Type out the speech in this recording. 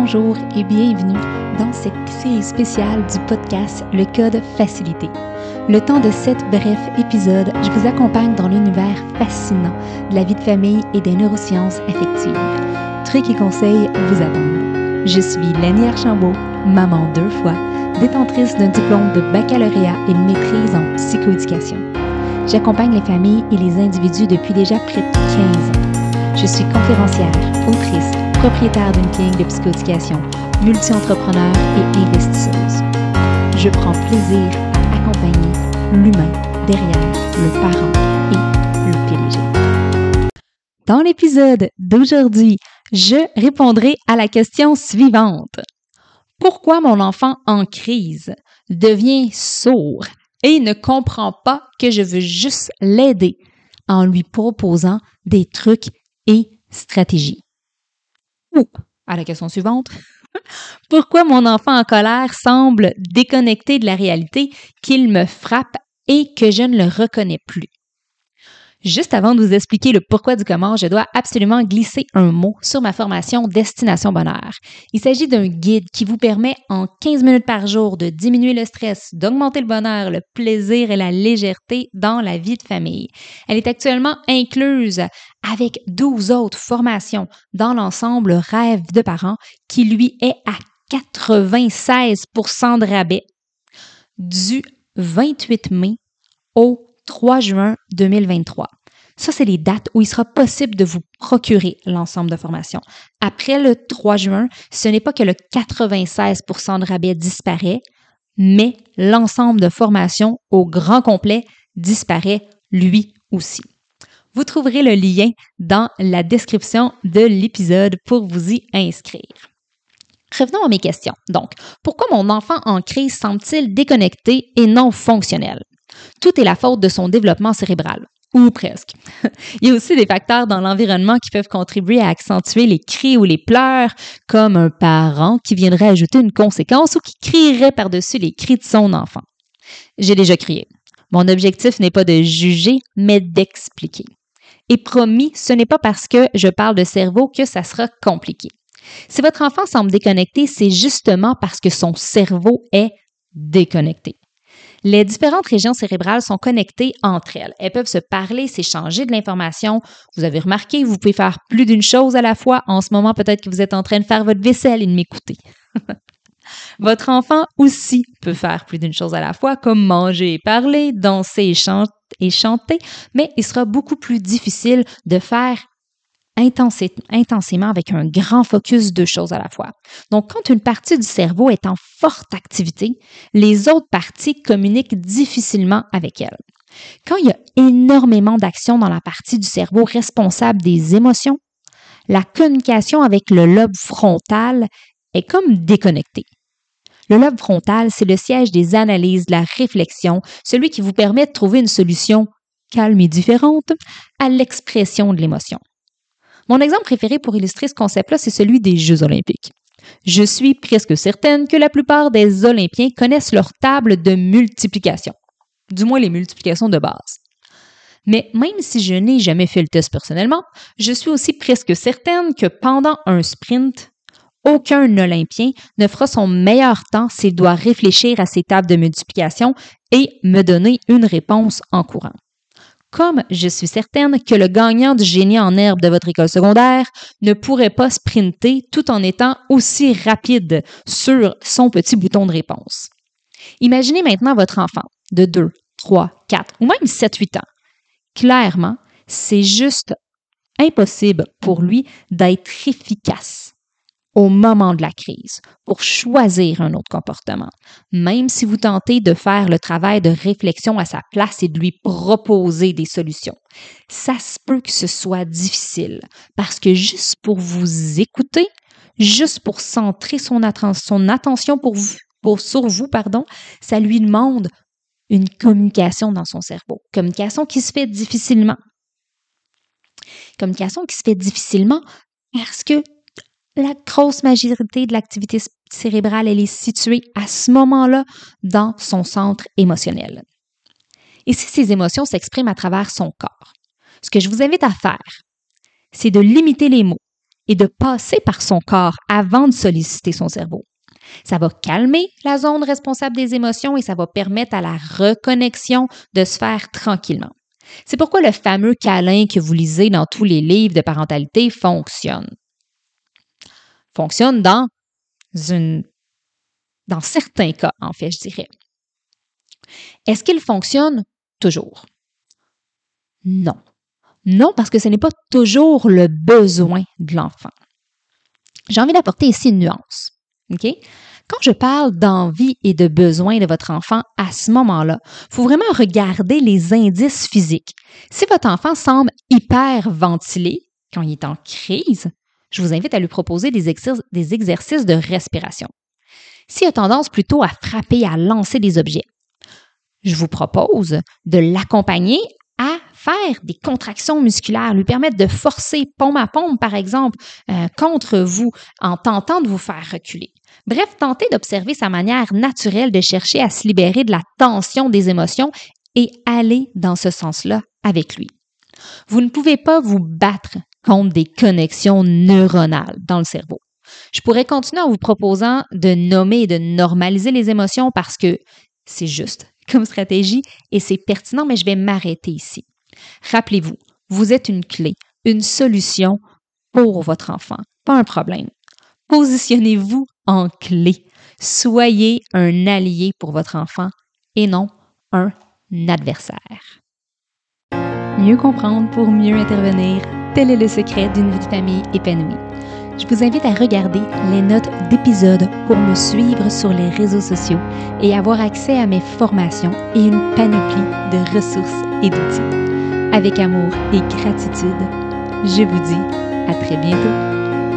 bonjour et bienvenue dans cette série spéciale du podcast Le Code Facilité. Le temps de sept brefs épisodes, je vous accompagne dans l'univers fascinant de la vie de famille et des neurosciences affectives. Trucs et conseils vous attendent. Je suis Lenny Archambault, maman deux fois, détentrice d'un diplôme de baccalauréat et maîtrise en psychoéducation. J'accompagne les familles et les individus depuis déjà près de 15 ans. Je suis conférencière, autrice, propriétaire d'une clinique de psychoéducation, multi-entrepreneur et investisseuse. Je prends plaisir à accompagner l'humain derrière le parent et le PDG. Dans l'épisode d'aujourd'hui, je répondrai à la question suivante. Pourquoi mon enfant en crise devient sourd et ne comprend pas que je veux juste l'aider en lui proposant des trucs et stratégies? Ou, à la question suivante, pourquoi mon enfant en colère semble déconnecté de la réalité, qu'il me frappe et que je ne le reconnais plus? Juste avant de vous expliquer le pourquoi du comment, je dois absolument glisser un mot sur ma formation Destination Bonheur. Il s'agit d'un guide qui vous permet en 15 minutes par jour de diminuer le stress, d'augmenter le bonheur, le plaisir et la légèreté dans la vie de famille. Elle est actuellement incluse avec 12 autres formations dans l'ensemble Rêve de parents qui lui est à 96% de rabais du 28 mai au 3 juin 2023. Ça, c'est les dates où il sera possible de vous procurer l'ensemble de formation. Après le 3 juin, ce n'est pas que le 96% de rabais disparaît, mais l'ensemble de formation au grand complet disparaît lui aussi. Vous trouverez le lien dans la description de l'épisode pour vous y inscrire. Revenons à mes questions. Donc, pourquoi mon enfant en crise semble-t-il déconnecté et non fonctionnel? Tout est la faute de son développement cérébral. Ou presque. Il y a aussi des facteurs dans l'environnement qui peuvent contribuer à accentuer les cris ou les pleurs, comme un parent qui viendrait ajouter une conséquence ou qui crierait par-dessus les cris de son enfant. J'ai déjà crié. Mon objectif n'est pas de juger, mais d'expliquer. Et promis, ce n'est pas parce que je parle de cerveau que ça sera compliqué. Si votre enfant semble déconnecté, c'est justement parce que son cerveau est déconnecté. Les différentes régions cérébrales sont connectées entre elles. Elles peuvent se parler, s'échanger de l'information. Vous avez remarqué, vous pouvez faire plus d'une chose à la fois. En ce moment, peut-être que vous êtes en train de faire votre vaisselle et de m'écouter. votre enfant aussi peut faire plus d'une chose à la fois, comme manger et parler, danser et chanter, mais il sera beaucoup plus difficile de faire intensément avec un grand focus de choses à la fois. Donc, quand une partie du cerveau est en forte activité, les autres parties communiquent difficilement avec elle. Quand il y a énormément d'actions dans la partie du cerveau responsable des émotions, la communication avec le lobe frontal est comme déconnectée. Le lobe frontal, c'est le siège des analyses, de la réflexion, celui qui vous permet de trouver une solution calme et différente à l'expression de l'émotion. Mon exemple préféré pour illustrer ce concept-là, c'est celui des Jeux olympiques. Je suis presque certaine que la plupart des Olympiens connaissent leur table de multiplication, du moins les multiplications de base. Mais même si je n'ai jamais fait le test personnellement, je suis aussi presque certaine que pendant un sprint, aucun Olympien ne fera son meilleur temps s'il doit réfléchir à ses tables de multiplication et me donner une réponse en courant comme je suis certaine que le gagnant du génie en herbe de votre école secondaire ne pourrait pas sprinter tout en étant aussi rapide sur son petit bouton de réponse. Imaginez maintenant votre enfant de 2, 3, 4 ou même 7, 8 ans. Clairement, c'est juste impossible pour lui d'être efficace au moment de la crise pour choisir un autre comportement, même si vous tentez de faire le travail de réflexion à sa place et de lui proposer des solutions. Ça se peut que ce soit difficile parce que juste pour vous écouter, juste pour centrer son, attention pour vous, sur vous, pardon, ça lui demande une communication dans son cerveau. Communication qui se fait difficilement. Communication qui se fait difficilement parce que la grosse majorité de l'activité cérébrale, elle est située à ce moment-là dans son centre émotionnel. Et si ces émotions s'expriment à travers son corps, ce que je vous invite à faire, c'est de limiter les mots et de passer par son corps avant de solliciter son cerveau. Ça va calmer la zone responsable des émotions et ça va permettre à la reconnexion de se faire tranquillement. C'est pourquoi le fameux câlin que vous lisez dans tous les livres de parentalité fonctionne. Fonctionne dans une certains cas, en fait, je dirais. Est-ce qu'il fonctionne toujours? Non. Non, parce que ce n'est pas toujours le besoin de l'enfant. J'ai envie d'apporter ici une nuance. Quand je parle d'envie et de besoin de votre enfant à ce moment-là, il faut vraiment regarder les indices physiques. Si votre enfant semble hyper ventilé quand il est en crise, je vous invite à lui proposer des, exercices de respiration. S'il a tendance plutôt à frapper, à lancer des objets, je vous propose de l'accompagner à faire des contractions musculaires, lui permettre de forcer paume à paume, par exemple, euh, contre vous en tentant de vous faire reculer. Bref, tentez d'observer sa manière naturelle de chercher à se libérer de la tension des émotions et aller dans ce sens-là avec lui. Vous ne pouvez pas vous battre contre des connexions neuronales dans le cerveau. Je pourrais continuer en vous proposant de nommer et de normaliser les émotions parce que c'est juste comme stratégie et c'est pertinent, mais je vais m'arrêter ici. Rappelez-vous, vous êtes une clé, une solution pour votre enfant, pas un problème. Positionnez-vous en clé. Soyez un allié pour votre enfant et non un adversaire. Mieux comprendre pour mieux intervenir, tel est le secret d'une vie de famille épanouie je vous invite à regarder les notes d'épisode pour me suivre sur les réseaux sociaux et avoir accès à mes formations et une panoplie de ressources et d'outils. Avec amour et gratitude, je vous dis à très bientôt.